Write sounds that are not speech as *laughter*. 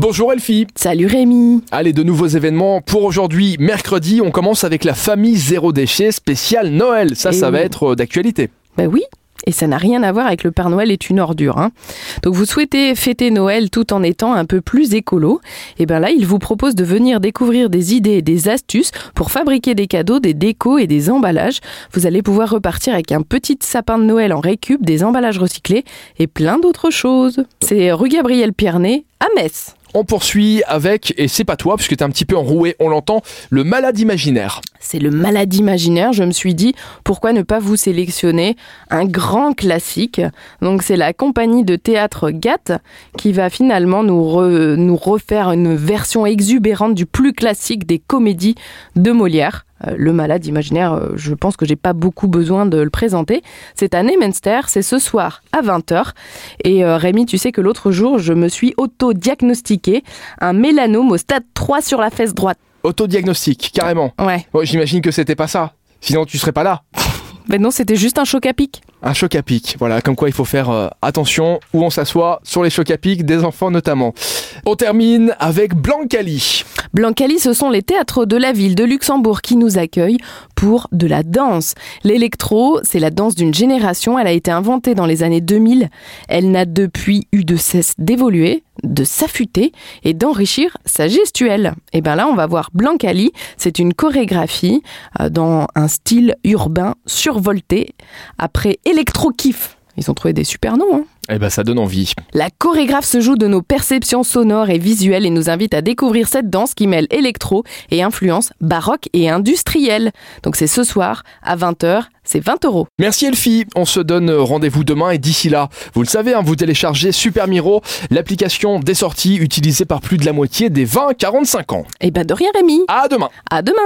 Bonjour Elfie. Salut Rémi. Allez, de nouveaux événements pour aujourd'hui, mercredi. On commence avec la famille zéro déchet spéciale Noël. Ça, Et ça va être euh, d'actualité. Bah oui. Et ça n'a rien à voir avec le Père Noël est une ordure. Hein. Donc vous souhaitez fêter Noël tout en étant un peu plus écolo? Et bien là, il vous propose de venir découvrir des idées et des astuces pour fabriquer des cadeaux, des décos et des emballages. Vous allez pouvoir repartir avec un petit sapin de Noël en récup, des emballages recyclés et plein d'autres choses. C'est rue Gabriel Piernet à Metz. On poursuit avec, et c'est pas toi, puisque t'es un petit peu enroué, on l'entend, le malade imaginaire. C'est le malade imaginaire. Je me suis dit, pourquoi ne pas vous sélectionner un grand classique Donc, c'est la compagnie de théâtre GATT qui va finalement nous, re- nous refaire une version exubérante du plus classique des comédies de Molière. Euh, le malade imaginaire, euh, je pense que j'ai pas beaucoup besoin de le présenter. C'est à Nemenster, c'est ce soir à 20h. Et euh, Rémi, tu sais que l'autre jour, je me suis auto-diagnostiqué un mélanome au stade 3 sur la fesse droite. Autodiagnostic, carrément. Ouais. Bon, J'imagine que c'était pas ça. Sinon, tu serais pas là. *laughs* Ben non, c'était juste un choc à pic. Un choc à pic. Voilà, comme quoi il faut faire euh, attention où on s'assoit, sur les chocs à pic, des enfants notamment. On termine avec Blancali. Blancali, ce sont les théâtres de la ville de Luxembourg qui nous accueillent pour de la danse. L'électro, c'est la danse d'une génération. Elle a été inventée dans les années 2000. Elle n'a depuis eu de cesse d'évoluer, de s'affûter et d'enrichir sa gestuelle. Et bien là, on va voir Blancali. C'est une chorégraphie euh, dans un style urbain survolté après électro-kiff. Ils ont trouvé des super noms, hein Eh ben, ça donne envie. la chorégraphe se joue de nos perceptions sonores et visuelles et nous invite à découvrir cette danse qui mêle électro et influence baroque et industrielle. Donc c'est ce soir à 20h, c'est 20 euros. Merci Elfie, on se donne rendez-vous demain et d'ici là, vous le savez, hein, vous téléchargez Super Miro, l'application des sorties utilisée par plus de la moitié des 20-45 ans. Et ben de rien Rémi, À demain à demain